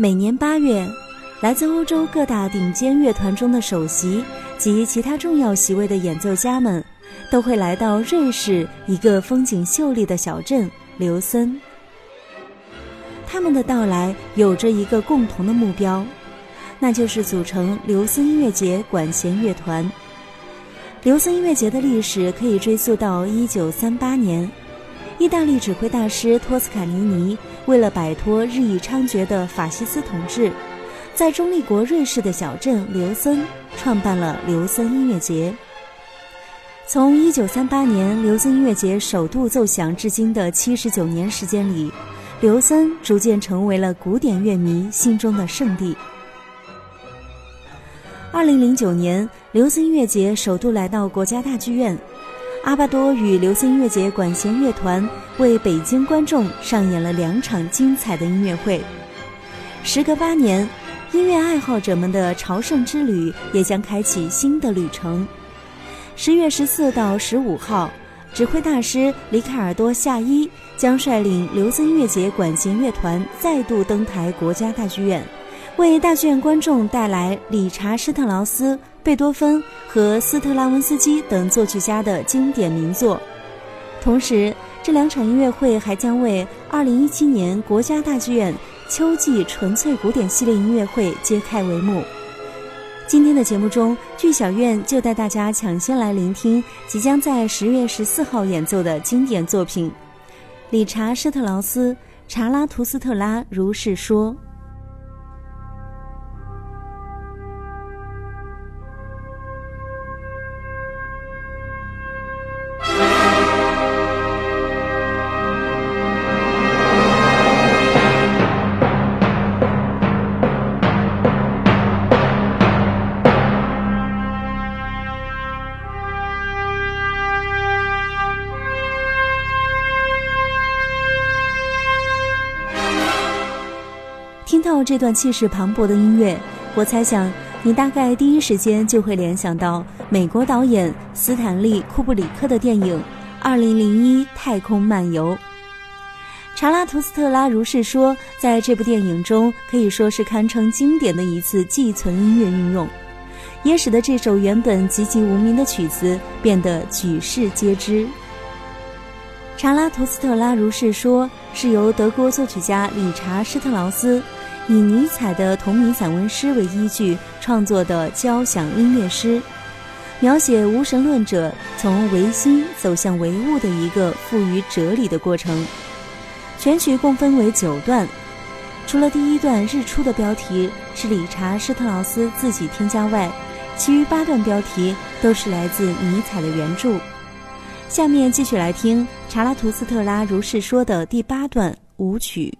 每年八月，来自欧洲各大顶尖乐团中的首席及其他重要席位的演奏家们，都会来到瑞士一个风景秀丽的小镇刘森。他们的到来有着一个共同的目标，那就是组成刘森音乐节管弦乐团。刘森音乐节的历史可以追溯到一九三八年，意大利指挥大师托斯卡尼尼为了摆脱日益猖獗的法西斯统治，在中立国瑞士的小镇刘森创办了刘森音乐节。从一九三八年刘森音乐节首度奏响至今的七十九年时间里。刘森逐渐成为了古典乐迷心中的圣地。二零零九年，刘森音乐节首度来到国家大剧院，阿巴多与刘森音乐节管弦乐团为北京观众上演了两场精彩的音乐会。时隔八年，音乐爱好者们的朝圣之旅也将开启新的旅程。十月十四到十五号。指挥大师里卡尔多·夏伊将率领刘森音乐节管弦乐团再度登台国家大剧院，为大剧院观众带来理查·施特劳斯、贝多芬和斯特拉文斯基等作曲家的经典名作。同时，这两场音乐会还将为2017年国家大剧院秋季纯粹古典系列音乐会揭开帷幕。今天的节目中，剧小院就带大家抢先来聆听即将在十月十四号演奏的经典作品——理查·施特劳斯《查拉图斯特拉如是说》。这段气势磅礴的音乐，我猜想你大概第一时间就会联想到美国导演斯坦利·库布里克的电影《二零零一太空漫游》。查拉图斯特拉如是说，在这部电影中可以说是堪称经典的一次寄存音乐运用，也使得这首原本籍籍无名的曲子变得举世皆知。查拉图斯特拉如是说是由德国作曲家理查·施特劳斯。以尼采的同名散文诗为依据创作的交响音乐诗，描写无神论者从唯心走向唯物的一个富于哲理的过程。全曲共分为九段，除了第一段《日出》的标题是理查·施特劳斯自己添加外，其余八段标题都是来自尼采的原著。下面继续来听查拉图斯特拉如是说的第八段舞曲。